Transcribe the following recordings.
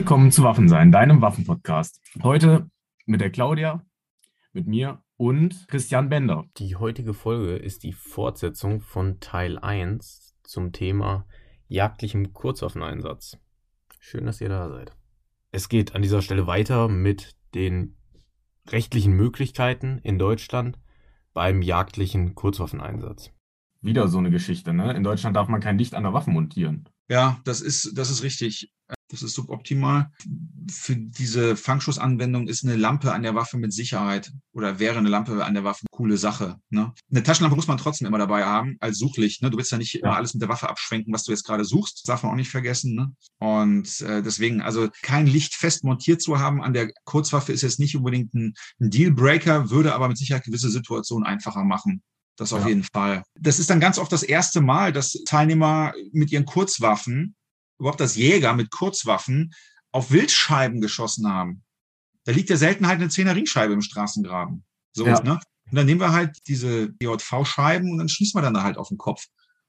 Willkommen zu Waffensein, deinem Waffenpodcast. Heute mit der Claudia, mit mir und Christian Bender. Die heutige Folge ist die Fortsetzung von Teil 1 zum Thema jagdlichem Kurzwaffeneinsatz. Schön, dass ihr da seid. Es geht an dieser Stelle weiter mit den rechtlichen Möglichkeiten in Deutschland beim jagdlichen Kurzwaffeneinsatz. Wieder so eine Geschichte, ne? In Deutschland darf man kein Licht an der Waffe montieren. Ja, das ist, das ist richtig. Das ist suboptimal. Für diese Fangschussanwendung ist eine Lampe an der Waffe mit Sicherheit oder wäre eine Lampe an der Waffe eine coole Sache. Ne? Eine Taschenlampe muss man trotzdem immer dabei haben als Suchlicht. Ne? Du willst ja nicht immer alles mit der Waffe abschwenken, was du jetzt gerade suchst. Das darf man auch nicht vergessen. Ne? Und äh, deswegen, also kein Licht fest montiert zu haben an der Kurzwaffe ist jetzt nicht unbedingt ein, ein Dealbreaker, würde aber mit Sicherheit gewisse Situationen einfacher machen. Das auf ja. jeden Fall. Das ist dann ganz oft das erste Mal, dass Teilnehmer mit ihren Kurzwaffen überhaupt das Jäger mit Kurzwaffen auf Wildscheiben geschossen haben. Da liegt ja selten halt eine Zehner Ringscheibe im Straßengraben. So, ja. ne? Und dann nehmen wir halt diese DJV-Scheiben und dann schießen wir dann da halt auf den Kopf.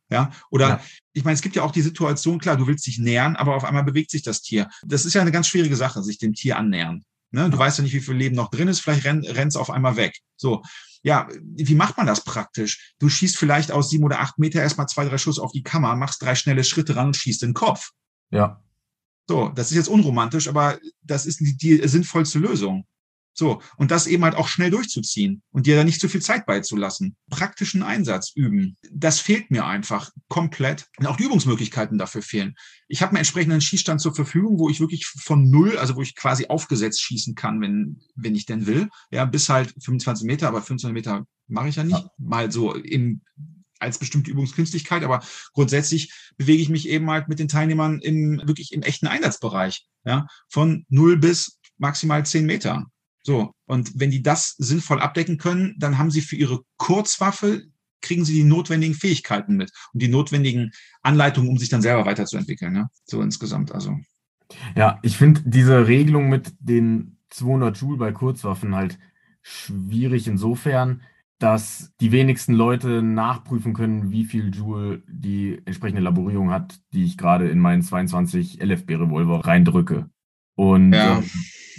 Ja, oder ja. ich meine, es gibt ja auch die Situation, klar, du willst dich nähern, aber auf einmal bewegt sich das Tier. Das ist ja eine ganz schwierige Sache, sich dem Tier annähern. Ne? Du weißt ja nicht, wie viel Leben noch drin ist, vielleicht rennt es auf einmal weg. So, ja, wie macht man das praktisch? Du schießt vielleicht aus sieben oder acht Meter erstmal zwei, drei Schuss auf die Kammer, machst drei schnelle Schritte ran und schießt den Kopf. Ja. So, das ist jetzt unromantisch, aber das ist die, die sinnvollste Lösung. So, und das eben halt auch schnell durchzuziehen und dir da nicht zu viel Zeit beizulassen. Praktischen Einsatz üben. Das fehlt mir einfach komplett. Und auch die Übungsmöglichkeiten dafür fehlen. Ich habe einen entsprechenden Schießstand zur Verfügung, wo ich wirklich von null, also wo ich quasi aufgesetzt schießen kann, wenn, wenn ich denn will. Ja, bis halt 25 Meter, aber 25 Meter mache ich ja nicht. Mal so im als bestimmte Übungskünstlichkeit, aber grundsätzlich bewege ich mich eben halt mit den Teilnehmern im wirklich im echten Einsatzbereich, ja, von null bis maximal zehn Meter. So. Und wenn die das sinnvoll abdecken können, dann haben sie für ihre Kurzwaffe kriegen sie die notwendigen Fähigkeiten mit und die notwendigen Anleitungen, um sich dann selber weiterzuentwickeln. Ja? So insgesamt. Also. Ja, ich finde diese Regelung mit den 200 Joule bei Kurzwaffen halt schwierig insofern, dass die wenigsten Leute nachprüfen können, wie viel Joule die entsprechende Laborierung hat, die ich gerade in meinen 22 LFB-Revolver reindrücke. Und ja. äh,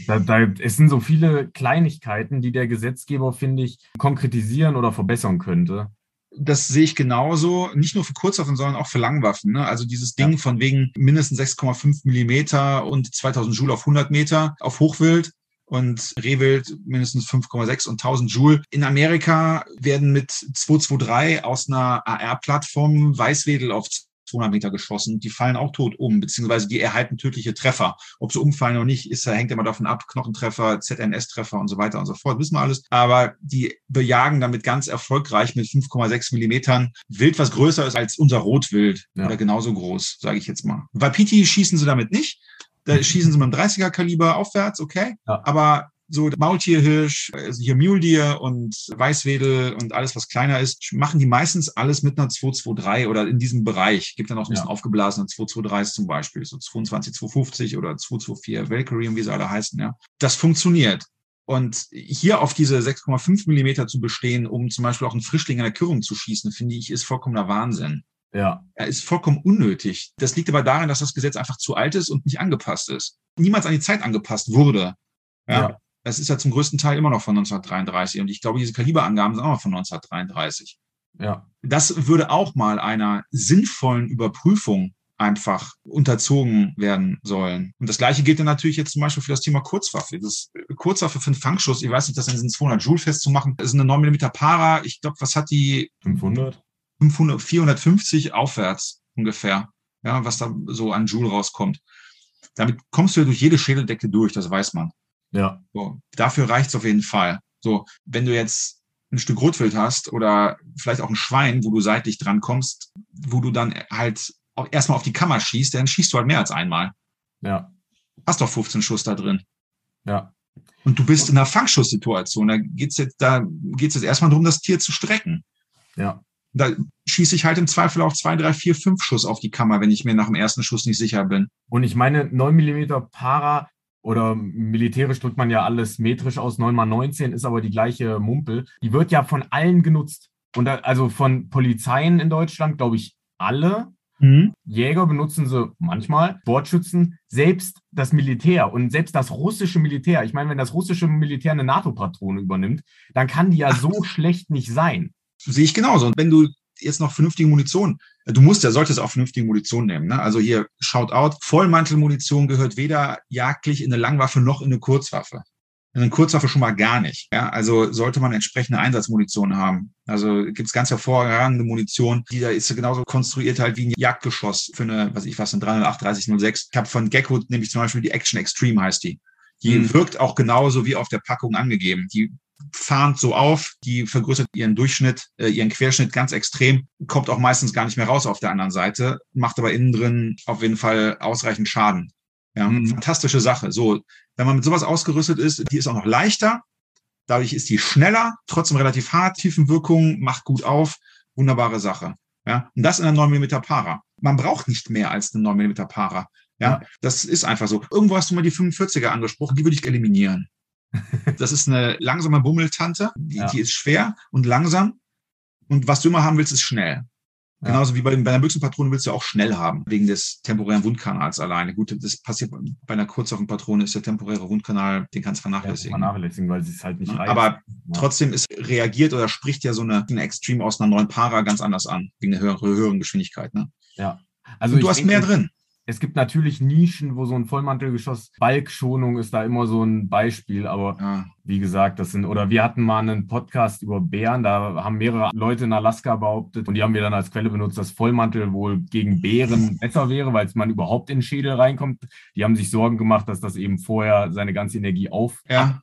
da, da, es sind so viele Kleinigkeiten, die der Gesetzgeber, finde ich, konkretisieren oder verbessern könnte. Das sehe ich genauso, nicht nur für Kurzwaffen, sondern auch für Langwaffen. Ne? Also dieses Ding ja. von wegen mindestens 6,5 Millimeter und 2000 Joule auf 100 Meter auf Hochwild und Rehwild mindestens 5,6 und 1000 Joule. In Amerika werden mit 223 aus einer AR-Plattform Weißwedel auf 200 Meter geschossen. Die fallen auch tot um, beziehungsweise die erhalten tödliche Treffer. Ob sie umfallen oder nicht, ist, hängt immer davon ab. Knochentreffer, ZNS-Treffer und so weiter und so fort, wissen wir alles. Aber die bejagen damit ganz erfolgreich mit 5,6 Millimetern Wild, was größer ist als unser Rotwild ja. oder genauso groß, sage ich jetzt mal. Wapiti schießen sie damit nicht. Da schießen sie mit einem 30er Kaliber aufwärts, okay. Ja. Aber so Maultierhirsch, also hier Muldeer und Weißwedel und alles, was kleiner ist, machen die meistens alles mit einer 223 oder in diesem Bereich. Gibt dann auch ein bisschen ja. aufgeblasene 223 zum Beispiel, so 22, 250 oder 224 Valkyrie und wie sie alle heißen, ja. Das funktioniert. Und hier auf diese 6,5 Millimeter zu bestehen, um zum Beispiel auch einen Frischling in der Kürung zu schießen, finde ich, ist vollkommener Wahnsinn. Ja. Er ist vollkommen unnötig. Das liegt aber daran, dass das Gesetz einfach zu alt ist und nicht angepasst ist. Niemals an die Zeit angepasst wurde. Ja. ja. Das ist ja zum größten Teil immer noch von 1933. Und ich glaube, diese Kaliberangaben sind auch noch von 1933. Ja. Das würde auch mal einer sinnvollen Überprüfung einfach unterzogen werden sollen. Und das Gleiche gilt dann natürlich jetzt zum Beispiel für das Thema Kurzwaffe. Das Kurzwaffe für einen Fangschuss, ich weiß nicht, das in diesen 200 Joule festzumachen, das ist eine 9 mm Para. Ich glaube, was hat die? 500? 500, 450 aufwärts ungefähr. Ja, was da so an Joule rauskommt. Damit kommst du ja durch jede Schädeldecke durch, das weiß man. Ja. So, dafür reicht's auf jeden Fall. So, wenn du jetzt ein Stück Rotwild hast oder vielleicht auch ein Schwein, wo du seitlich dran kommst, wo du dann halt auch erstmal auf die Kammer schießt, dann schießt du halt mehr als einmal. Ja. Hast doch 15 Schuss da drin. Ja. Und du bist in einer Fangschusssituation. Da geht's jetzt, da geht's jetzt erstmal darum, das Tier zu strecken. Ja. Da schieße ich halt im Zweifel auch zwei, drei, vier, fünf Schuss auf die Kammer, wenn ich mir nach dem ersten Schuss nicht sicher bin. Und ich meine, 9 Millimeter Para oder militärisch drückt man ja alles metrisch aus, 9 mal 19 ist aber die gleiche Mumpel. Die wird ja von allen genutzt. Und da, also von Polizeien in Deutschland, glaube ich, alle. Mhm. Jäger benutzen sie manchmal, Sportschützen, selbst das Militär und selbst das russische Militär. Ich meine, wenn das russische Militär eine NATO-Patrone übernimmt, dann kann die ja Ach. so schlecht nicht sein. Sehe ich genauso. Und wenn du jetzt noch vernünftige Munition. Du musst ja, solltest auch vernünftige Munition nehmen. Ne? Also hier, shout out, Vollmantelmunition gehört weder jagdlich in eine Langwaffe noch in eine Kurzwaffe. In eine Kurzwaffe schon mal gar nicht. Ja? Also sollte man entsprechende Einsatzmunition haben. Also gibt es ganz hervorragende Munition, die da ist genauso konstruiert halt wie ein Jagdgeschoss für eine, was ich was, eine 308 3006. Ich habe von Gecko nämlich zum Beispiel die Action Extreme heißt die. Die mhm. wirkt auch genauso wie auf der Packung angegeben. Die fahnt so auf, die vergrößert ihren Durchschnitt, äh, ihren Querschnitt ganz extrem, kommt auch meistens gar nicht mehr raus auf der anderen Seite, macht aber innen drin auf jeden Fall ausreichend Schaden. Ja, mhm. fantastische Sache. So, wenn man mit sowas ausgerüstet ist, die ist auch noch leichter, dadurch ist die schneller, trotzdem relativ hart, Tiefenwirkung, macht gut auf, wunderbare Sache. Ja, und das in einer 9 mm Para. Man braucht nicht mehr als eine 9 mm Para. Ja, ja, das ist einfach so. Irgendwo hast du mal die 45er angesprochen, die würde ich eliminieren. Das ist eine langsame Bummeltante, die, ja. die ist schwer und langsam. Und was du immer haben willst, ist schnell. Ja. Genauso wie bei, bei einer Büchsenpatrone willst du auch schnell haben, wegen des temporären Wundkanals alleine. Gut, das passiert bei einer Patrone ist der temporäre Wundkanal, den kannst du vernachlässigen. Ja, vernachlässigen, weil sie es halt nicht reicht. Aber ja. trotzdem ist reagiert oder spricht ja so eine, eine Extreme aus einer neuen Para ganz anders an, wegen der höheren, höheren Geschwindigkeit. Ne? Ja. Also du hast denke, mehr drin. Es gibt natürlich Nischen, wo so ein Vollmantelgeschoss, Balkschonung ist da immer so ein Beispiel, aber ja. wie gesagt, das sind, oder wir hatten mal einen Podcast über Bären, da haben mehrere Leute in Alaska behauptet und die haben wir dann als Quelle benutzt, dass Vollmantel wohl gegen Bären besser wäre, weil es man überhaupt in den Schädel reinkommt. Die haben sich Sorgen gemacht, dass das eben vorher seine ganze Energie aufgibt. Ja.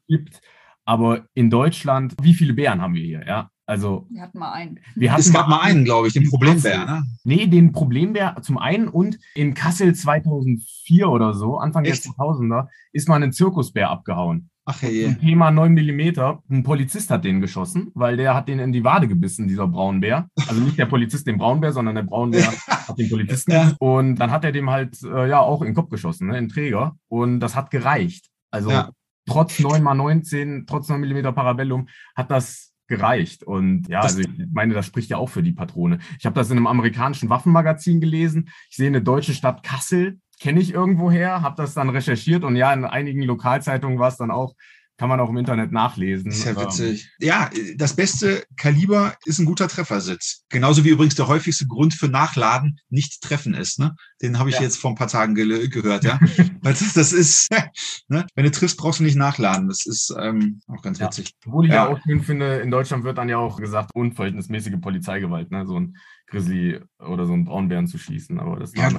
Aber in Deutschland, wie viele Bären haben wir hier? Ja, also, wir hatten mal einen. Wir hatten es gab mal einen, glaube ich, den Problembär. Ne? Nee, den Problembär zum einen und in Kassel 2004 oder so, Anfang Echt? der 2000er, ist mal ein Zirkusbär abgehauen. Ach hey. Thema 9 mm. Ein Polizist hat den geschossen, weil der hat den in die Wade gebissen, dieser Braunbär. Also nicht der Polizist den Braunbär, sondern der Braunbär hat den Polizisten. Ja. Und dann hat er dem halt äh, ja auch in den Kopf geschossen, ne, in den Träger. Und das hat gereicht. Also ja. trotz 9 x 19, trotz 9 mm Parabellum hat das gereicht. Und ja, also ich meine, das spricht ja auch für die Patrone. Ich habe das in einem amerikanischen Waffenmagazin gelesen. Ich sehe eine deutsche Stadt Kassel, kenne ich irgendwoher, habe das dann recherchiert und ja, in einigen Lokalzeitungen war es dann auch kann man auch im Internet nachlesen. Ist ja witzig. Ja, das beste Kaliber ist ein guter Treffersitz. Genauso wie übrigens der häufigste Grund für Nachladen nicht treffen ist. Ne? Den habe ich ja. jetzt vor ein paar Tagen ge gehört. Ja, das, das, ist, ne? wenn du triffst, brauchst du nicht nachladen. Das ist ähm, auch ganz witzig. Ja. Obwohl ich ja. ja auch schön finde, in Deutschland wird dann ja auch gesagt, unverhältnismäßige Polizeigewalt. Ne? So ein Grizzly oder so einen Braunbären zu schießen. Aber das ja,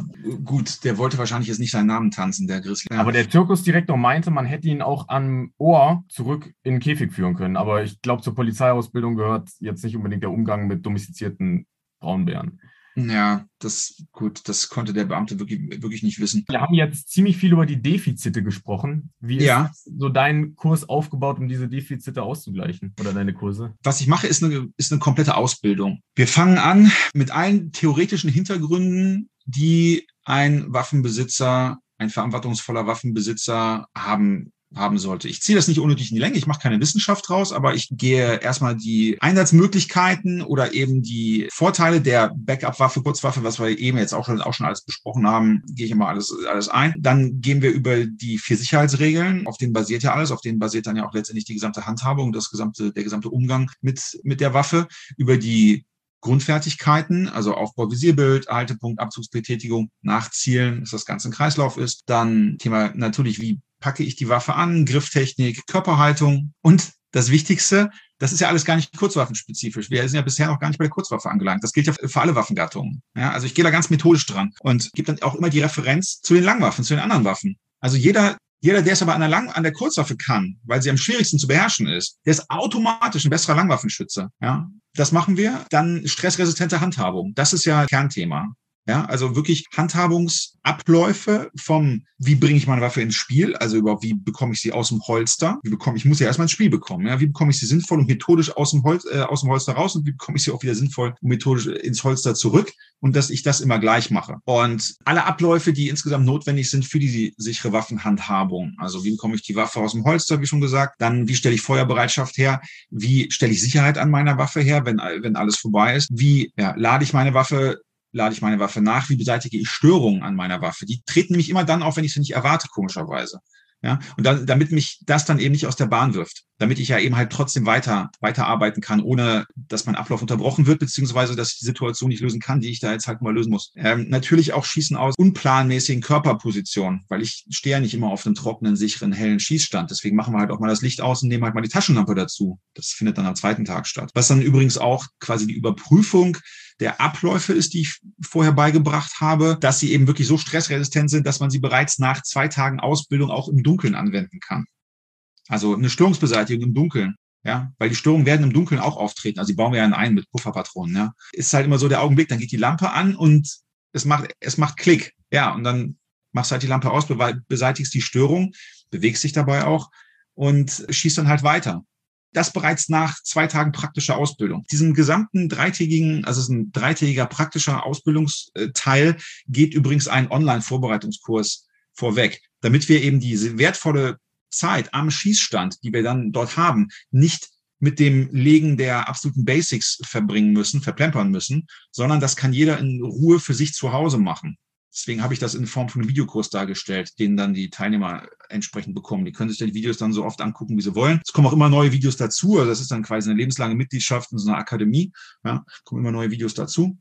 gut, der wollte wahrscheinlich jetzt nicht seinen Namen tanzen, der Grizzly. Aber der Zirkusdirektor meinte, man hätte ihn auch am Ohr zurück in den Käfig führen können. Aber ich glaube, zur Polizeiausbildung gehört jetzt nicht unbedingt der Umgang mit domestizierten Braunbären. Ja, das gut, das konnte der Beamte wirklich, wirklich nicht wissen. Wir haben jetzt ziemlich viel über die Defizite gesprochen. Wie ist ja. so dein Kurs aufgebaut, um diese Defizite auszugleichen oder deine Kurse? Was ich mache, ist eine, ist eine komplette Ausbildung. Wir fangen an mit allen theoretischen Hintergründen, die ein Waffenbesitzer, ein verantwortungsvoller Waffenbesitzer haben haben sollte. Ich ziehe das nicht unnötig in die Länge, ich mache keine Wissenschaft draus, aber ich gehe erstmal die Einsatzmöglichkeiten oder eben die Vorteile der Backup-Waffe, Kurzwaffe, was wir eben jetzt auch schon, auch schon alles besprochen haben, gehe ich immer alles, alles ein. Dann gehen wir über die vier Sicherheitsregeln, auf denen basiert ja alles, auf denen basiert dann ja auch letztendlich die gesamte Handhabung, das gesamte, der gesamte Umgang mit, mit der Waffe, über die Grundfertigkeiten, also Aufbau, Visierbild, Haltepunkt, Abzugsbetätigung, Nachzielen, dass das Ganze ein Kreislauf ist. Dann Thema natürlich, wie packe ich die Waffe an, Grifftechnik, Körperhaltung und das Wichtigste, das ist ja alles gar nicht kurzwaffenspezifisch. Wir sind ja bisher noch gar nicht bei der Kurzwaffe angelangt. Das gilt ja für alle Waffengattungen. Ja, also ich gehe da ganz methodisch dran und gebe dann auch immer die Referenz zu den Langwaffen, zu den anderen Waffen. Also jeder, jeder, der es aber an der, Lang an der Kurzwaffe kann, weil sie am schwierigsten zu beherrschen ist, der ist automatisch ein besserer Langwaffenschütze. Ja, das machen wir. Dann stressresistente Handhabung. Das ist ja Kernthema. Ja, also wirklich Handhabungsabläufe vom, wie bringe ich meine Waffe ins Spiel, also überhaupt, wie bekomme ich sie aus dem Holster, wie bekomme ich, muss ja erstmal ins Spiel bekommen, ja, wie bekomme ich sie sinnvoll und methodisch aus dem, Holz, äh, aus dem Holster raus und wie bekomme ich sie auch wieder sinnvoll und methodisch ins Holster zurück und dass ich das immer gleich mache. Und alle Abläufe, die insgesamt notwendig sind für die sichere Waffenhandhabung, also wie bekomme ich die Waffe aus dem Holster, wie schon gesagt, dann wie stelle ich Feuerbereitschaft her, wie stelle ich Sicherheit an meiner Waffe her, wenn, wenn alles vorbei ist, wie ja, lade ich meine Waffe lade ich meine Waffe nach? Wie beseitige ich Störungen an meiner Waffe? Die treten nämlich immer dann auf, wenn ich sie nicht erwarte, komischerweise. Ja, und dann, damit mich das dann eben nicht aus der Bahn wirft, damit ich ja eben halt trotzdem weiter, weiter arbeiten kann, ohne dass mein Ablauf unterbrochen wird, beziehungsweise dass ich die Situation nicht lösen kann, die ich da jetzt halt mal lösen muss. Ähm, natürlich auch Schießen aus unplanmäßigen Körperpositionen, weil ich stehe ja nicht immer auf einem trockenen, sicheren, hellen Schießstand. Deswegen machen wir halt auch mal das Licht aus und nehmen halt mal die Taschenlampe dazu. Das findet dann am zweiten Tag statt. Was dann übrigens auch quasi die Überprüfung der Abläufe ist, die ich vorher beigebracht habe, dass sie eben wirklich so stressresistent sind, dass man sie bereits nach zwei Tagen Ausbildung auch im Dunkeln anwenden kann. Also eine Störungsbeseitigung im Dunkeln. Ja, weil die Störungen werden im Dunkeln auch auftreten. Also die bauen wir ja ein mit Pufferpatronen. Ja, ist halt immer so der Augenblick, dann geht die Lampe an und es macht, es macht Klick. Ja, und dann machst halt die Lampe aus, beseitigst die Störung, bewegst dich dabei auch und schießt dann halt weiter das bereits nach zwei Tagen praktischer Ausbildung. Diesen gesamten dreitägigen, also es ist ein dreitägiger praktischer Ausbildungsteil, geht übrigens ein Online-Vorbereitungskurs vorweg, damit wir eben diese wertvolle Zeit am Schießstand, die wir dann dort haben, nicht mit dem Legen der absoluten Basics verbringen müssen, verplempern müssen, sondern das kann jeder in Ruhe für sich zu Hause machen. Deswegen habe ich das in Form von einem Videokurs dargestellt, den dann die Teilnehmer entsprechend bekommen. Die können sich die Videos dann so oft angucken, wie sie wollen. Es kommen auch immer neue Videos dazu. Also das ist dann quasi eine lebenslange Mitgliedschaft in so einer Akademie. Ja, kommen immer neue Videos dazu.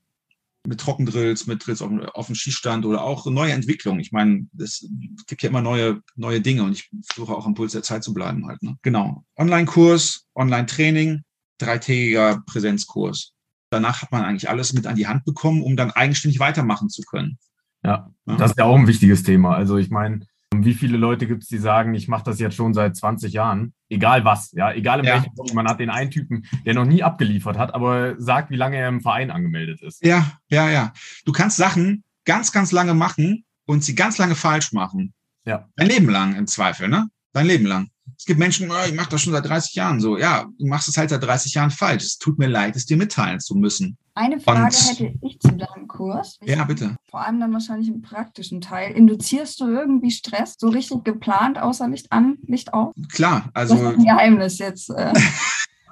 Mit Trockendrills, mit Drills auf, auf dem Schießstand oder auch neue Entwicklungen. Ich meine, es gibt ja immer neue, neue Dinge und ich versuche auch am Puls der Zeit zu bleiben halt. Ne? Genau. Online-Kurs, Online-Training, dreitägiger Präsenzkurs. Danach hat man eigentlich alles mit an die Hand bekommen, um dann eigenständig weitermachen zu können. Ja, das ist ja auch ein wichtiges Thema. Also ich meine, wie viele Leute gibt es, die sagen, ich mache das jetzt schon seit 20 Jahren, egal was, ja, egal in ja. welchem Punkt. Man hat den einen Typen, der noch nie abgeliefert hat, aber sagt, wie lange er im Verein angemeldet ist. Ja, ja, ja. Du kannst Sachen ganz, ganz lange machen und sie ganz lange falsch machen. Ja. Dein Leben lang im Zweifel, ne? Dein Leben lang. Gibt Menschen, oh, ich mache das schon seit 30 Jahren so. Ja, du machst es halt seit 30 Jahren falsch. Es tut mir leid, es dir mitteilen zu müssen. Eine Frage Und, hätte ich zu deinem Kurs. Ich ja, bitte. Vor allem dann wahrscheinlich im praktischen Teil. Induzierst du irgendwie Stress so richtig geplant, außer Licht an, Licht auf? Klar, also. Das ist ein Geheimnis jetzt. Äh.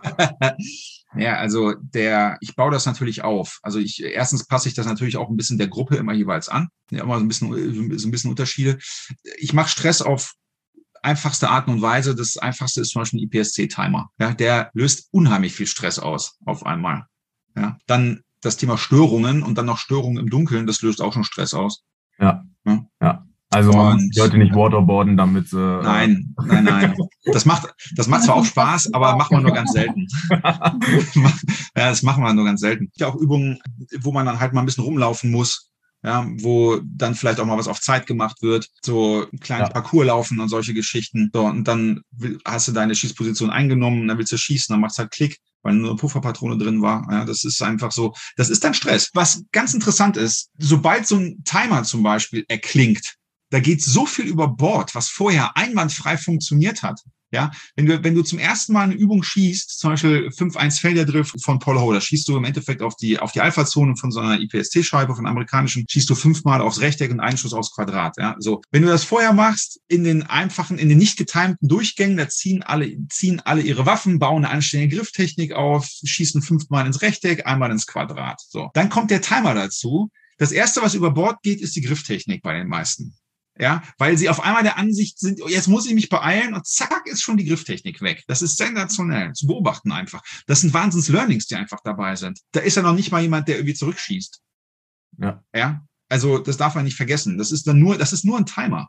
Ja, also der, ich baue das natürlich auf. Also ich, erstens passe ich das natürlich auch ein bisschen der Gruppe immer jeweils an. Ja, immer so ein bisschen, so ein bisschen Unterschiede. Ich mache Stress auf einfachste Art und Weise. Das einfachste ist zum Beispiel ein IPSC-Timer. Ja, der löst unheimlich viel Stress aus auf einmal. Ja, dann das Thema Störungen und dann noch Störungen im Dunkeln, das löst auch schon Stress aus. Ja, ja. ja. Also man und, sollte nicht waterboarden, damit. Äh, nein, nein, nein. Das macht, das macht zwar auch Spaß, aber macht man nur ganz selten. ja, das machen wir nur ganz selten. Ja, auch Übungen, wo man dann halt mal ein bisschen rumlaufen muss, ja, wo dann vielleicht auch mal was auf Zeit gemacht wird, so einen kleinen ja. Parcours laufen und solche Geschichten. So, und dann hast du deine Schießposition eingenommen, dann willst du schießen, dann machst du halt Klick, weil nur eine Pufferpatrone drin war. Ja, das ist einfach so, das ist dann Stress. Was ganz interessant ist, sobald so ein Timer zum Beispiel erklingt, da geht so viel über Bord, was vorher einwandfrei funktioniert hat. Ja, wenn du, wenn du zum ersten Mal eine Übung schießt, zum Beispiel 5-1 Felder von Paul Ho, da schießt du im Endeffekt auf die, auf die Alpha-Zone von so einer IPST-Scheibe, von amerikanischen, schießt du fünfmal aufs Rechteck und einen Schuss aufs Quadrat. Ja, so. Wenn du das vorher machst, in den einfachen, in den nicht getimten Durchgängen, da ziehen alle, ziehen alle ihre Waffen, bauen eine anständige Grifftechnik auf, schießen fünfmal ins Rechteck, einmal ins Quadrat. So. Dann kommt der Timer dazu. Das erste, was über Bord geht, ist die Grifftechnik bei den meisten ja, weil sie auf einmal der Ansicht sind, oh, jetzt muss ich mich beeilen und zack ist schon die Grifftechnik weg. Das ist sensationell zu beobachten einfach. Das sind Wahnsinns Learnings, die einfach dabei sind. Da ist ja noch nicht mal jemand, der irgendwie zurückschießt. Ja. Ja. Also das darf man nicht vergessen. Das ist dann nur, das ist nur ein Timer.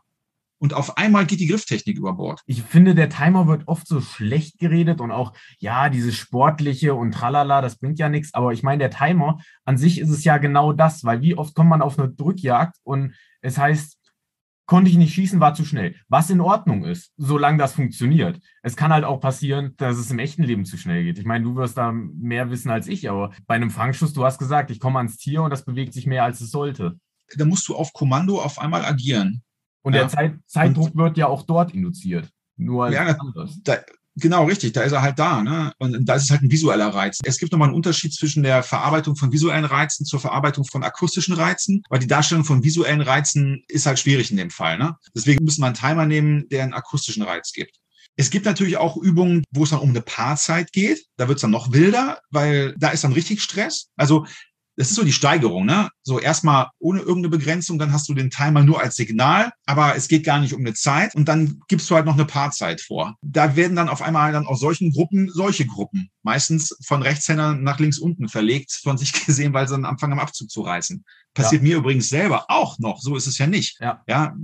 Und auf einmal geht die Grifftechnik über Bord. Ich finde, der Timer wird oft so schlecht geredet und auch, ja, dieses sportliche und tralala, das bringt ja nichts. Aber ich meine, der Timer an sich ist es ja genau das, weil wie oft kommt man auf eine Drückjagd und es heißt, konnte ich nicht schießen, war zu schnell. Was in Ordnung ist, solange das funktioniert. Es kann halt auch passieren, dass es im echten Leben zu schnell geht. Ich meine, du wirst da mehr wissen als ich, aber bei einem Fangschuss, du hast gesagt, ich komme ans Tier und das bewegt sich mehr, als es sollte. Da musst du auf Kommando auf einmal agieren. Und ja. der Zeit, Zeitdruck und, wird ja auch dort induziert. Nur als ja, anderes. Da, Genau, richtig. Da ist er halt da. Ne? Und da ist es halt ein visueller Reiz. Es gibt nochmal einen Unterschied zwischen der Verarbeitung von visuellen Reizen zur Verarbeitung von akustischen Reizen, weil die Darstellung von visuellen Reizen ist halt schwierig in dem Fall. Ne? Deswegen müssen wir einen Timer nehmen, der einen akustischen Reiz gibt. Es gibt natürlich auch Übungen, wo es dann um eine Paarzeit geht. Da wird es dann noch wilder, weil da ist dann richtig Stress. Also das ist so die Steigerung, ne? So erstmal ohne irgendeine Begrenzung, dann hast du den Timer nur als Signal, aber es geht gar nicht um eine Zeit und dann gibst du halt noch eine Paarzeit vor. Da werden dann auf einmal dann aus solchen Gruppen solche Gruppen, meistens von Rechtshändern nach links unten verlegt, von sich gesehen, weil sie dann anfangen am Abzug zu reißen. Passiert ja. mir übrigens selber auch noch. So ist es ja nicht. Ja. Ja.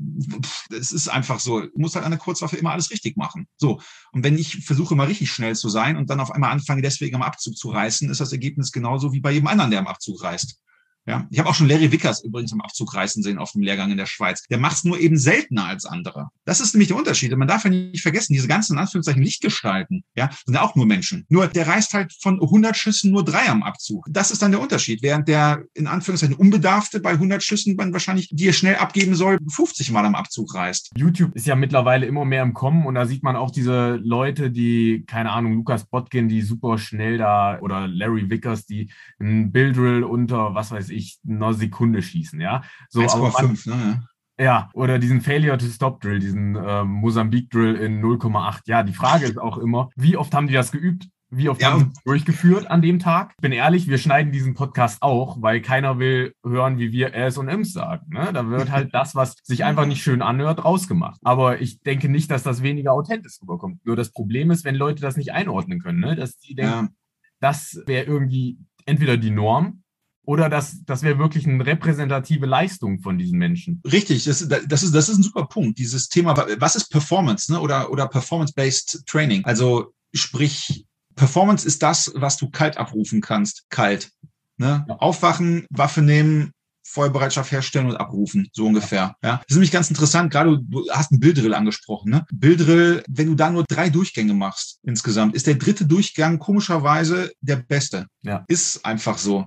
Es ist einfach so. Du musst halt an der Kurzwaffe immer alles richtig machen. So. Und wenn ich versuche, mal richtig schnell zu sein und dann auf einmal anfange, deswegen am Abzug zu reißen, ist das Ergebnis genauso wie bei jedem anderen, der am Abzug reißt. Ja, ich habe auch schon Larry Vickers übrigens am Aufzug reißen sehen auf dem Lehrgang in der Schweiz. Der macht es nur eben seltener als andere. Das ist nämlich der Unterschied. Man darf ja nicht vergessen, diese ganzen in Anführungszeichen Lichtgestalten, ja, sind ja auch nur Menschen. Nur der reißt halt von 100 Schüssen nur drei am Abzug. Das ist dann der Unterschied. Während der in Anführungszeichen Unbedarfte bei 100 Schüssen man wahrscheinlich, die er schnell abgeben soll, 50 Mal am Abzug reißt. YouTube ist ja mittlerweile immer mehr im Kommen und da sieht man auch diese Leute, die, keine Ahnung, Lukas Botkin, die super schnell da oder Larry Vickers, die ein Bildrill unter, was weiß ich, ich, eine Sekunde schießen, ja. So, 1,5, ne? Ja, oder diesen Failure to Stop Drill, diesen äh, Mosambik Drill in 0,8. Ja, die Frage ist auch immer, wie oft haben die das geübt? Wie oft ja. haben sie durchgeführt an dem Tag? Bin ehrlich, wir schneiden diesen Podcast auch, weil keiner will hören, wie wir S und M's sagen. Ne? Da wird halt das, was sich einfach nicht schön anhört, rausgemacht. Aber ich denke nicht, dass das weniger authentisch rüberkommt. Nur das Problem ist, wenn Leute das nicht einordnen können, ne? dass die denken, ja. das wäre irgendwie entweder die Norm oder das, das wäre wirklich eine repräsentative Leistung von diesen Menschen. Richtig, das, das, ist, das ist ein super Punkt. Dieses Thema, was ist Performance ne? oder, oder Performance-Based Training? Also sprich, Performance ist das, was du kalt abrufen kannst. Kalt. Ne? Ja. Aufwachen, Waffe nehmen, Feuerbereitschaft herstellen und abrufen, so ungefähr. Ja, das ist nämlich ganz interessant. Gerade du hast einen Bilddrill angesprochen. Ne? Bilddrill, wenn du da nur drei Durchgänge machst insgesamt, ist der dritte Durchgang komischerweise der beste. Ja. Ist einfach so.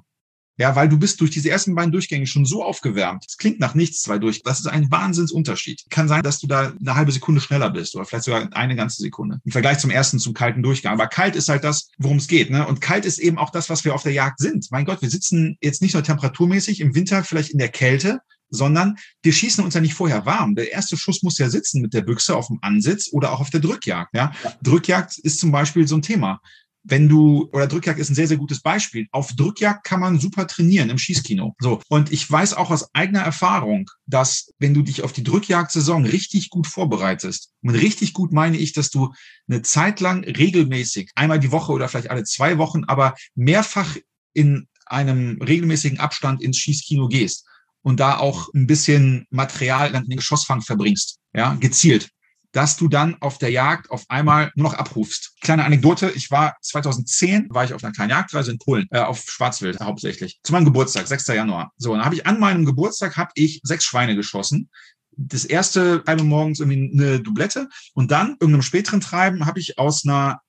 Ja, weil du bist durch diese ersten beiden Durchgänge schon so aufgewärmt. Es klingt nach nichts, zwei durch. Das ist ein Wahnsinnsunterschied. Kann sein, dass du da eine halbe Sekunde schneller bist oder vielleicht sogar eine ganze Sekunde. Im Vergleich zum ersten, zum kalten Durchgang. Aber kalt ist halt das, worum es geht. Ne? Und kalt ist eben auch das, was wir auf der Jagd sind. Mein Gott, wir sitzen jetzt nicht nur temperaturmäßig im Winter vielleicht in der Kälte, sondern wir schießen uns ja nicht vorher warm. Der erste Schuss muss ja sitzen mit der Büchse auf dem Ansitz oder auch auf der Drückjagd. Ja? Drückjagd ist zum Beispiel so ein Thema wenn du, oder Drückjagd ist ein sehr, sehr gutes Beispiel. Auf Drückjagd kann man super trainieren im Schießkino. So. Und ich weiß auch aus eigener Erfahrung, dass wenn du dich auf die Drückjagd-Saison richtig gut vorbereitest, und richtig gut meine ich, dass du eine Zeit lang regelmäßig, einmal die Woche oder vielleicht alle zwei Wochen, aber mehrfach in einem regelmäßigen Abstand ins Schießkino gehst und da auch ein bisschen Material in den Geschossfang verbringst, ja, gezielt dass du dann auf der Jagd auf einmal nur noch abrufst. Kleine Anekdote, ich war 2010, war ich auf einer kleinen Jagdreise in Polen, äh, auf Schwarzwild hauptsächlich, zu meinem Geburtstag, 6. Januar. So, dann habe ich an meinem Geburtstag habe ich sechs Schweine geschossen. Das erste halbe morgens irgendwie eine Doublette und dann irgendeinem späteren Treiben habe ich aus einer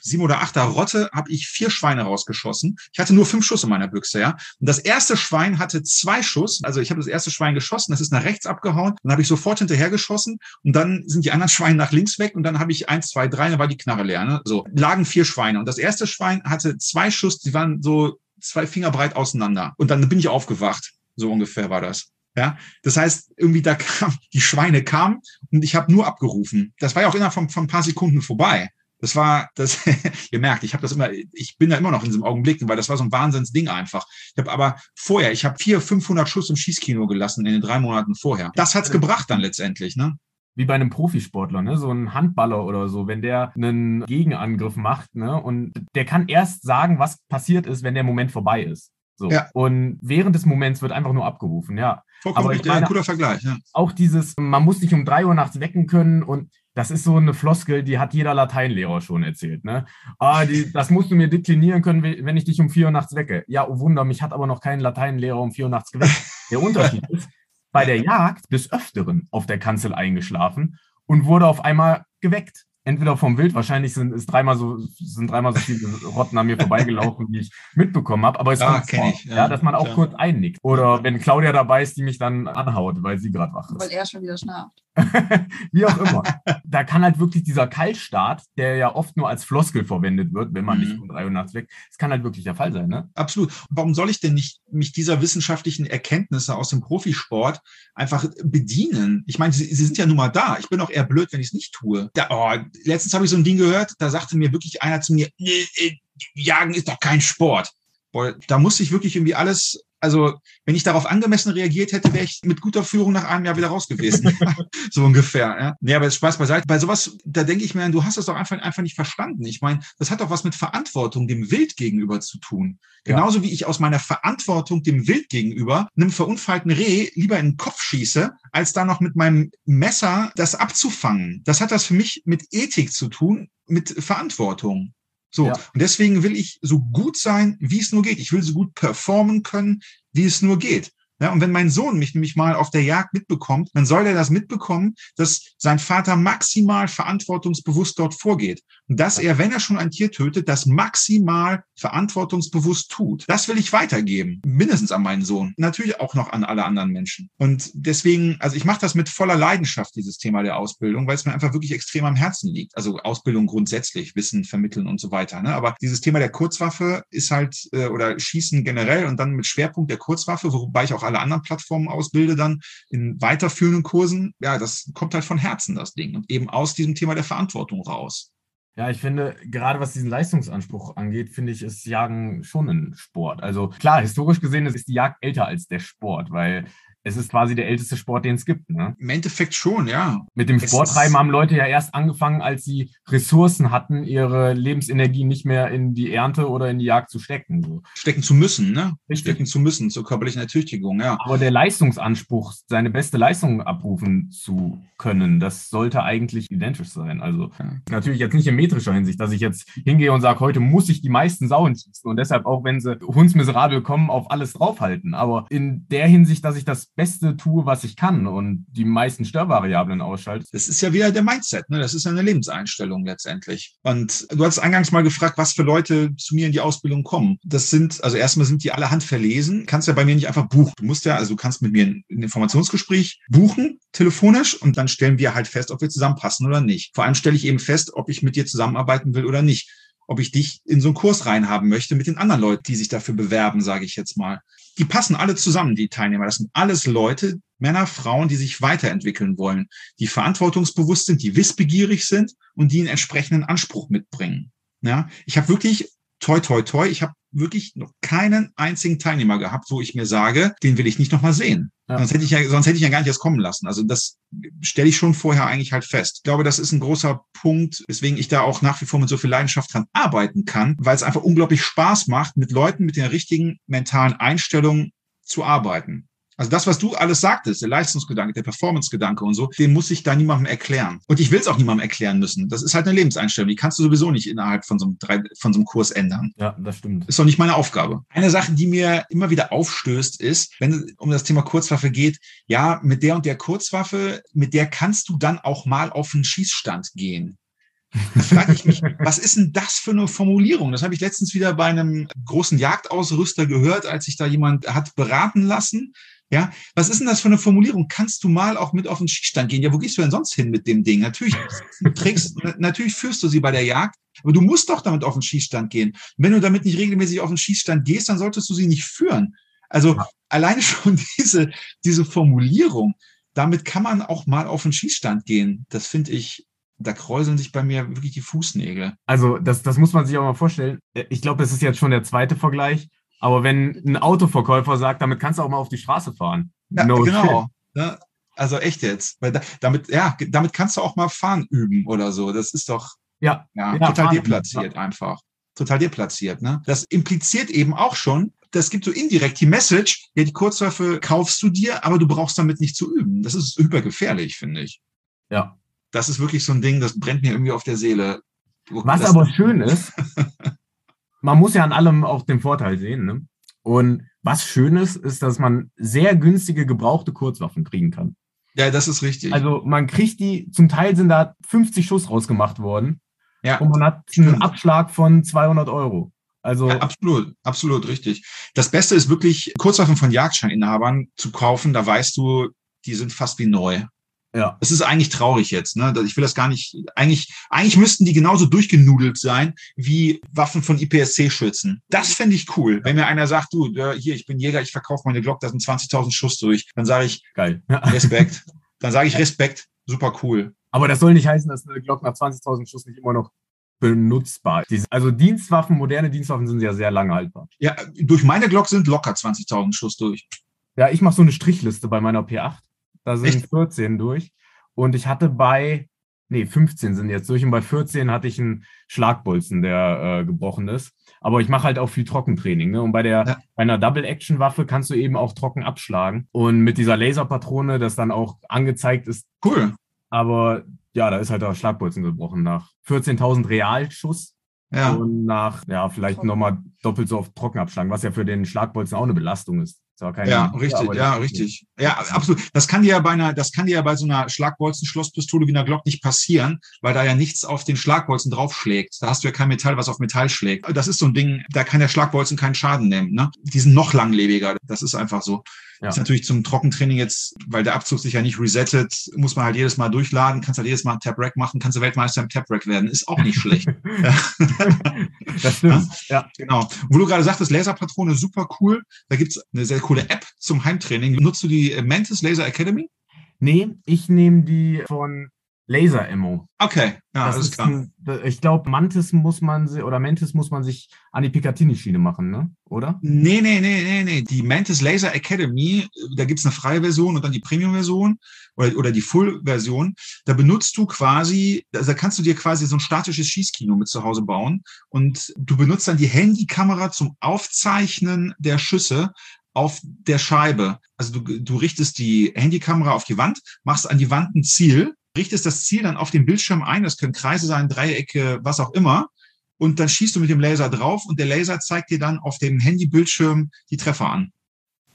sieben oder achter Rotte habe ich vier Schweine rausgeschossen. Ich hatte nur fünf Schuss in meiner Büchse, ja. Und das erste Schwein hatte zwei Schuss. Also ich habe das erste Schwein geschossen, das ist nach rechts abgehauen. Dann habe ich sofort hinterher geschossen und dann sind die anderen Schweine nach links weg und dann habe ich eins, zwei, drei, dann war die Knarre leer. Ne? So lagen vier Schweine und das erste Schwein hatte zwei Schuss, die waren so zwei Finger breit auseinander. Und dann bin ich aufgewacht. So ungefähr war das. Ja, das heißt, irgendwie da kam, die Schweine kamen und ich habe nur abgerufen. Das war ja auch innerhalb von, von ein paar Sekunden vorbei. Das war, das, ihr merkt, ich habe das immer, ich bin da immer noch in diesem Augenblick, weil das war so ein Wahnsinnsding einfach. Ich habe aber vorher, ich habe vier, 500 Schuss im Schießkino gelassen in den drei Monaten vorher. Das hat's gebracht dann letztendlich, ne? Wie bei einem Profisportler, ne? So ein Handballer oder so, wenn der einen Gegenangriff macht, ne? Und der kann erst sagen, was passiert ist, wenn der Moment vorbei ist. So. Ja. Und während des Moments wird einfach nur abgerufen, ja. Vollkommen Aber richtig, ein guter Vergleich, ja. Auch dieses, man muss sich um drei Uhr nachts wecken können und das ist so eine Floskel, die hat jeder Lateinlehrer schon erzählt. Ne? Ah, die, das musst du mir deklinieren können, wenn ich dich um vier Uhr nachts wecke. Ja, oh Wunder, mich hat aber noch kein Lateinlehrer um vier Uhr nachts geweckt. Der Unterschied ist, bei der Jagd des Öfteren auf der Kanzel eingeschlafen und wurde auf einmal geweckt entweder vom Wild, wahrscheinlich sind, ist dreimal so, sind dreimal so viele Rotten an mir vorbeigelaufen, wie ich mitbekommen habe. Aber es ja, kommt vor, ich, ja, ja, dass man auch ja. kurz einnickt. Oder wenn Claudia dabei ist, die mich dann anhaut, weil sie gerade wach ist. Weil er schon wieder schnarcht. wie auch immer. da kann halt wirklich dieser Kaltstart, der ja oft nur als Floskel verwendet wird, wenn man mhm. nicht um drei Uhr nachts weg, das kann halt wirklich der Fall sein. Ne? Absolut. Warum soll ich denn nicht mich dieser wissenschaftlichen Erkenntnisse aus dem Profisport einfach bedienen? Ich meine, sie, sie sind ja nun mal da. Ich bin auch eher blöd, wenn ich es nicht tue. Da, oh, letztens habe ich so ein Ding gehört, da sagte mir wirklich einer zu mir, Jagen ist doch kein Sport. Boah, da musste ich wirklich irgendwie alles, also wenn ich darauf angemessen reagiert hätte, wäre ich mit guter Führung nach einem Jahr wieder raus gewesen. so ungefähr. Ja. Nee, aber jetzt Spaß beiseite. Bei sowas, da denke ich mir, du hast das doch einfach, einfach nicht verstanden. Ich meine, das hat doch was mit Verantwortung dem Wild gegenüber zu tun. Genauso ja. wie ich aus meiner Verantwortung dem Wild gegenüber einem verunfallten Reh lieber in den Kopf schieße, als da noch mit meinem Messer das abzufangen. Das hat das für mich mit Ethik zu tun, mit Verantwortung. So. Ja. Und deswegen will ich so gut sein, wie es nur geht. Ich will so gut performen können, wie es nur geht. Ja, und wenn mein Sohn mich nämlich mal auf der Jagd mitbekommt, dann soll er das mitbekommen, dass sein Vater maximal verantwortungsbewusst dort vorgeht. Und dass er, wenn er schon ein Tier tötet, das maximal verantwortungsbewusst tut. Das will ich weitergeben. Mindestens an meinen Sohn. Natürlich auch noch an alle anderen Menschen. Und deswegen, also ich mache das mit voller Leidenschaft, dieses Thema der Ausbildung, weil es mir einfach wirklich extrem am Herzen liegt. Also Ausbildung grundsätzlich, Wissen vermitteln und so weiter. Ne? Aber dieses Thema der Kurzwaffe ist halt, äh, oder Schießen generell und dann mit Schwerpunkt der Kurzwaffe, wobei ich auch alle anderen Plattformen ausbilde, dann in weiterführenden Kursen, ja, das kommt halt von Herzen, das Ding. Und eben aus diesem Thema der Verantwortung raus. Ja, ich finde, gerade was diesen Leistungsanspruch angeht, finde ich, ist Jagen schon ein Sport. Also klar, historisch gesehen ist die Jagd älter als der Sport, weil es ist quasi der älteste Sport, den es gibt. Ne? Im Endeffekt schon, ja. Mit dem Sporttreiben haben Leute ja erst angefangen, als sie Ressourcen hatten, ihre Lebensenergie nicht mehr in die Ernte oder in die Jagd zu stecken. So. Stecken zu müssen, ne? Richtig. Stecken zu müssen, zur körperlichen Ertüchtigung, ja. Aber der Leistungsanspruch, seine beste Leistung abrufen zu können, das sollte eigentlich identisch sein. Also ja. natürlich jetzt nicht in metrischer Hinsicht, dass ich jetzt hingehe und sage, heute muss ich die meisten Sauen schießen und deshalb auch, wenn sie hundsmiserabel kommen, auf alles draufhalten. Aber in der Hinsicht, dass ich das Beste tue, was ich kann und die meisten Störvariablen ausschalte. Das ist ja wieder der Mindset, ne? Das ist ja eine Lebenseinstellung letztendlich. Und du hast eingangs mal gefragt, was für Leute zu mir in die Ausbildung kommen. Das sind, also erstmal sind die alle handverlesen. Kannst ja bei mir nicht einfach buchen. Du musst ja, also du kannst mit mir ein Informationsgespräch buchen, telefonisch, und dann stellen wir halt fest, ob wir zusammenpassen oder nicht. Vor allem stelle ich eben fest, ob ich mit dir zusammenarbeiten will oder nicht ob ich dich in so einen Kurs reinhaben möchte mit den anderen Leuten, die sich dafür bewerben, sage ich jetzt mal. Die passen alle zusammen, die Teilnehmer. Das sind alles Leute, Männer, Frauen, die sich weiterentwickeln wollen, die verantwortungsbewusst sind, die wissbegierig sind und die einen entsprechenden Anspruch mitbringen. Ja, ich habe wirklich toi, toi, toi, ich habe wirklich noch keinen einzigen Teilnehmer gehabt, wo ich mir sage, den will ich nicht nochmal sehen. Ja. Sonst hätte ich ja, sonst hätte ich ja gar nicht erst kommen lassen. Also das stelle ich schon vorher eigentlich halt fest. Ich glaube, das ist ein großer Punkt, weswegen ich da auch nach wie vor mit so viel Leidenschaft dran arbeiten kann, weil es einfach unglaublich Spaß macht, mit Leuten mit der richtigen mentalen Einstellung zu arbeiten. Also das, was du alles sagtest, der Leistungsgedanke, der Performancegedanke und so, den muss ich da niemandem erklären. Und ich will es auch niemandem erklären müssen. Das ist halt eine Lebenseinstellung. Die kannst du sowieso nicht innerhalb von so einem, drei, von so einem Kurs ändern. Ja, das stimmt. Ist doch nicht meine Aufgabe. Eine Sache, die mir immer wieder aufstößt, ist, wenn es um das Thema Kurzwaffe geht, ja, mit der und der Kurzwaffe, mit der kannst du dann auch mal auf einen Schießstand gehen. Da frage ich mich, was ist denn das für eine Formulierung? Das habe ich letztens wieder bei einem großen Jagdausrüster gehört, als sich da jemand hat beraten lassen. Ja, was ist denn das für eine Formulierung? Kannst du mal auch mit auf den Schießstand gehen? Ja, wo gehst du denn sonst hin mit dem Ding? Natürlich trägst, natürlich führst du sie bei der Jagd, aber du musst doch damit auf den Schießstand gehen. wenn du damit nicht regelmäßig auf den Schießstand gehst, dann solltest du sie nicht führen. Also ja. alleine schon diese, diese Formulierung, damit kann man auch mal auf den Schießstand gehen. Das finde ich da kräuseln sich bei mir wirklich die Fußnägel. Also das, das muss man sich auch mal vorstellen. Ich glaube, das ist jetzt schon der zweite Vergleich. Aber wenn ein Autoverkäufer sagt, damit kannst du auch mal auf die Straße fahren. Ja, no genau. Ja, also echt jetzt. Weil da, damit, ja, damit kannst du auch mal fahren üben oder so. Das ist doch ja, ja, ja total deplatziert einfach. Total deplatziert. Ne? Das impliziert eben auch schon, das gibt so indirekt die Message, ja, die Kurzwaffe kaufst du dir, aber du brauchst damit nicht zu üben. Das ist hypergefährlich, finde ich. Ja. Das ist wirklich so ein Ding, das brennt mir irgendwie auf der Seele. Was das aber schön ist, man muss ja an allem auch den Vorteil sehen. Ne? Und was schön ist, ist, dass man sehr günstige gebrauchte Kurzwaffen kriegen kann. Ja, das ist richtig. Also man kriegt die, zum Teil sind da 50 Schuss rausgemacht worden. Ja. Und man hat einen stimmt. Abschlag von 200 Euro. Also ja, absolut, absolut richtig. Das Beste ist wirklich, Kurzwaffen von Jagdscheininhabern zu kaufen. Da weißt du, die sind fast wie neu. Ja. Es ist eigentlich traurig jetzt, ne? Ich will das gar nicht, eigentlich, eigentlich müssten die genauso durchgenudelt sein wie Waffen von IPSC-Schützen. Das fände ich cool. Wenn mir einer sagt, du, hier, ich bin Jäger, ich verkaufe meine Glock, da sind 20.000 Schuss durch, dann sage ich, geil. Respekt. dann sage ich Respekt, super cool. Aber das soll nicht heißen, dass eine Glock nach 20.000 Schuss nicht immer noch benutzbar. Also Dienstwaffen, moderne Dienstwaffen sind ja sehr lange haltbar. Ja, durch meine Glock sind locker 20.000 Schuss durch. Ja, ich mache so eine Strichliste bei meiner P8. Da sind Echt? 14 durch. Und ich hatte bei, nee, 15 sind jetzt durch. Und bei 14 hatte ich einen Schlagbolzen, der äh, gebrochen ist. Aber ich mache halt auch viel Trockentraining. Ne? Und bei, der, ja. bei einer Double-Action-Waffe kannst du eben auch trocken abschlagen. Und mit dieser Laserpatrone, das dann auch angezeigt ist. Cool. Aber ja, da ist halt der Schlagbolzen gebrochen nach 14.000 Realschuss. Ja. Und nach, ja, vielleicht nochmal doppelt so oft trocken abschlagen, was ja für den Schlagbolzen auch eine Belastung ist ja, richtig, ja, richtig. Ja, absolut. Das kann dir ja bei einer, das kann dir ja bei so einer Schlagbolzen-Schlosspistole wie einer Glock nicht passieren, weil da ja nichts auf den Schlagbolzen draufschlägt. Da hast du ja kein Metall, was auf Metall schlägt. Das ist so ein Ding, da kann der Schlagbolzen keinen Schaden nehmen. Ne? Die sind noch langlebiger. Das ist einfach so. Ja. Ist natürlich zum Trockentraining jetzt, weil der Abzug sich ja nicht resettet, muss man halt jedes Mal durchladen, kannst halt jedes Mal Tap-Rack machen, kannst du Weltmeister im Tap-Rack werden. Ist auch nicht schlecht. das stimmt. Ja, genau. Wo du gerade sagtest, Laserpatrone, super cool. Da gibt's eine sehr coole App zum Heimtraining. Nutzt du die Mantis Laser Academy? Nee, ich nehme die von Laser-Ammo. Okay, ja, das ist klar. Ein, ich glaube, Mantis muss man oder Mantis muss man sich an die Picatinny-Schiene machen, ne? Oder? Nee, nee, nee, nee, nee. Die Mantis Laser Academy, da gibt's eine freie Version und dann die Premium-Version oder, oder die Full-Version. Da benutzt du quasi, also da kannst du dir quasi so ein statisches Schießkino mit zu Hause bauen und du benutzt dann die Handykamera zum Aufzeichnen der Schüsse auf der Scheibe. Also du, du richtest die Handykamera auf die Wand, machst an die Wand ein Ziel richtest das Ziel dann auf den Bildschirm ein. Das können Kreise sein, Dreiecke, was auch immer. Und dann schießt du mit dem Laser drauf und der Laser zeigt dir dann auf dem Handybildschirm die Treffer an.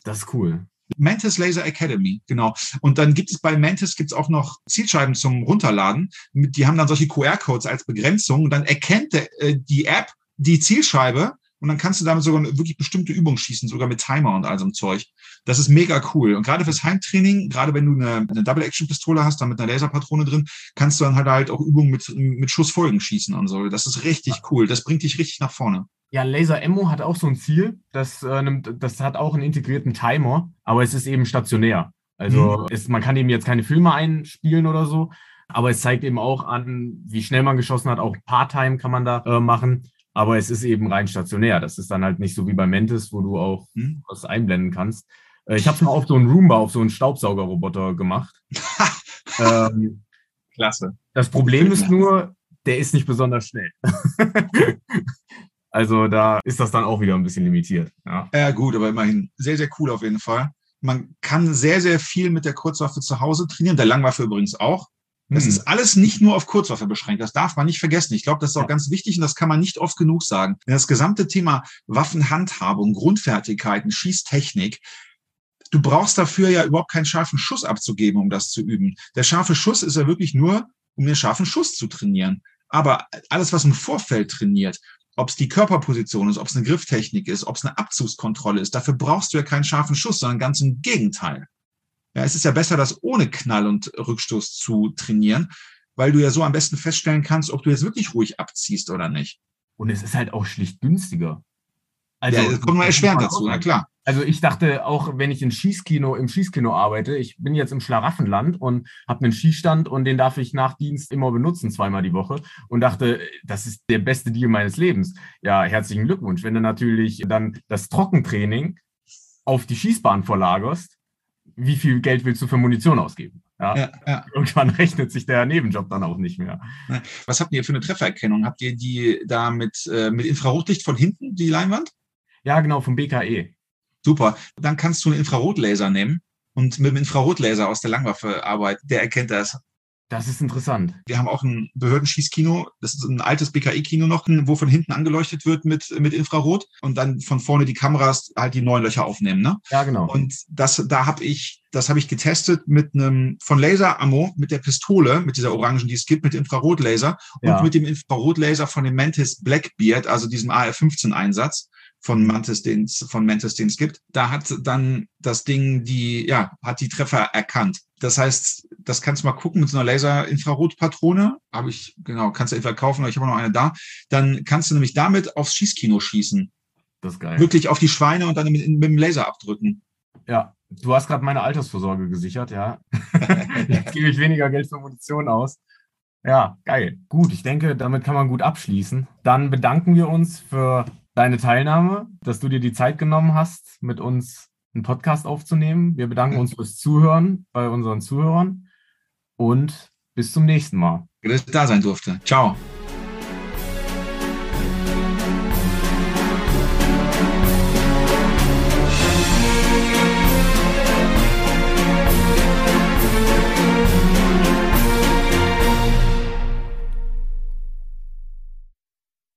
Das ist cool. Mantis Laser Academy, genau. Und dann gibt es bei Mantis gibt's auch noch Zielscheiben zum Runterladen. Die haben dann solche QR-Codes als Begrenzung. Und dann erkennt der, äh, die App die Zielscheibe und dann kannst du damit sogar wirklich bestimmte Übungen schießen, sogar mit Timer und all so einem Zeug. Das ist mega cool. Und gerade fürs Heimtraining, gerade wenn du eine, eine Double-Action-Pistole hast, dann mit einer Laserpatrone drin, kannst du dann halt halt auch Übungen mit, mit Schussfolgen schießen und so. Das ist richtig cool. Das bringt dich richtig nach vorne. Ja, Laser Ammo hat auch so ein Ziel. Das, äh, nimmt, das hat auch einen integrierten Timer, aber es ist eben stationär. Also mhm. es, man kann eben jetzt keine Filme einspielen oder so, aber es zeigt eben auch an, wie schnell man geschossen hat. Auch Part-Time kann man da äh, machen. Aber es ist eben rein stationär. Das ist dann halt nicht so wie bei Mentis, wo du auch hm. was einblenden kannst. Äh, ich habe es mal auf so einen Roomba, auf so einen Staubsaugerroboter gemacht. ähm, Klasse. Das Problem ist nur, der ist nicht besonders schnell. also da ist das dann auch wieder ein bisschen limitiert. Ja. ja, gut, aber immerhin sehr, sehr cool auf jeden Fall. Man kann sehr, sehr viel mit der Kurzwaffe zu Hause trainieren, der Langwaffe übrigens auch. Das hm. ist alles nicht nur auf Kurzwaffe beschränkt. Das darf man nicht vergessen. Ich glaube, das ist auch ganz wichtig und das kann man nicht oft genug sagen. Denn das gesamte Thema Waffenhandhabung, Grundfertigkeiten, Schießtechnik, du brauchst dafür ja überhaupt keinen scharfen Schuss abzugeben, um das zu üben. Der scharfe Schuss ist ja wirklich nur, um den scharfen Schuss zu trainieren. Aber alles, was im Vorfeld trainiert, ob es die Körperposition ist, ob es eine Grifftechnik ist, ob es eine Abzugskontrolle ist, dafür brauchst du ja keinen scharfen Schuss, sondern ganz im Gegenteil. Ja, es ist ja besser, das ohne Knall und Rückstoß zu trainieren, weil du ja so am besten feststellen kannst, ob du jetzt wirklich ruhig abziehst oder nicht. Und es ist halt auch schlicht günstiger. Also, ja, das kommt mal erschwerend dazu, na klar. Also ich dachte auch, wenn ich in Schießkino, im Schießkino arbeite, ich bin jetzt im Schlaraffenland und habe einen Schießstand und den darf ich nach Dienst immer benutzen, zweimal die Woche und dachte, das ist der beste Deal meines Lebens. Ja, herzlichen Glückwunsch. Wenn du natürlich dann das Trockentraining auf die Schießbahn verlagerst, wie viel Geld willst du für Munition ausgeben? Ja, ja, ja. Irgendwann rechnet sich der Nebenjob dann auch nicht mehr. Was habt ihr für eine Treffererkennung? Habt ihr die da mit, äh, mit Infrarotlicht von hinten, die Leinwand? Ja, genau, vom BKE. Super. Dann kannst du einen Infrarotlaser nehmen und mit dem Infrarotlaser aus der Langwaffe arbeiten. Der erkennt das. Das ist interessant. Wir haben auch ein Behördenschießkino. Das ist ein altes BKI-Kino noch, wo von hinten angeleuchtet wird mit, mit Infrarot und dann von vorne die Kameras halt die neuen Löcher aufnehmen. Ne? Ja, genau. Und das, da habe ich, das habe ich getestet mit einem von Laser Ammo, mit der Pistole, mit dieser orangen, die es gibt, mit Infrarotlaser ja. und mit dem Infrarotlaser von dem Mantis Blackbeard, also diesem AR-15-Einsatz von Mantis, den von Mantis, den es gibt. Da hat dann das Ding die, ja, hat die Treffer erkannt. Das heißt, das kannst du mal gucken mit so einer Laser-Infrarot-Patrone. Habe ich, genau, kannst du entweder kaufen, aber ich habe noch eine da. Dann kannst du nämlich damit aufs Schießkino schießen. Das ist geil. Wirklich auf die Schweine und dann mit, mit dem Laser abdrücken. Ja, du hast gerade meine Altersvorsorge gesichert, ja. Jetzt gebe ich weniger Geld für Munition aus. Ja, geil. Gut, ich denke, damit kann man gut abschließen. Dann bedanken wir uns für deine Teilnahme, dass du dir die Zeit genommen hast, mit uns einen Podcast aufzunehmen. Wir bedanken uns fürs Zuhören bei unseren Zuhörern und bis zum nächsten Mal. Dass ich da sein durfte. Ciao.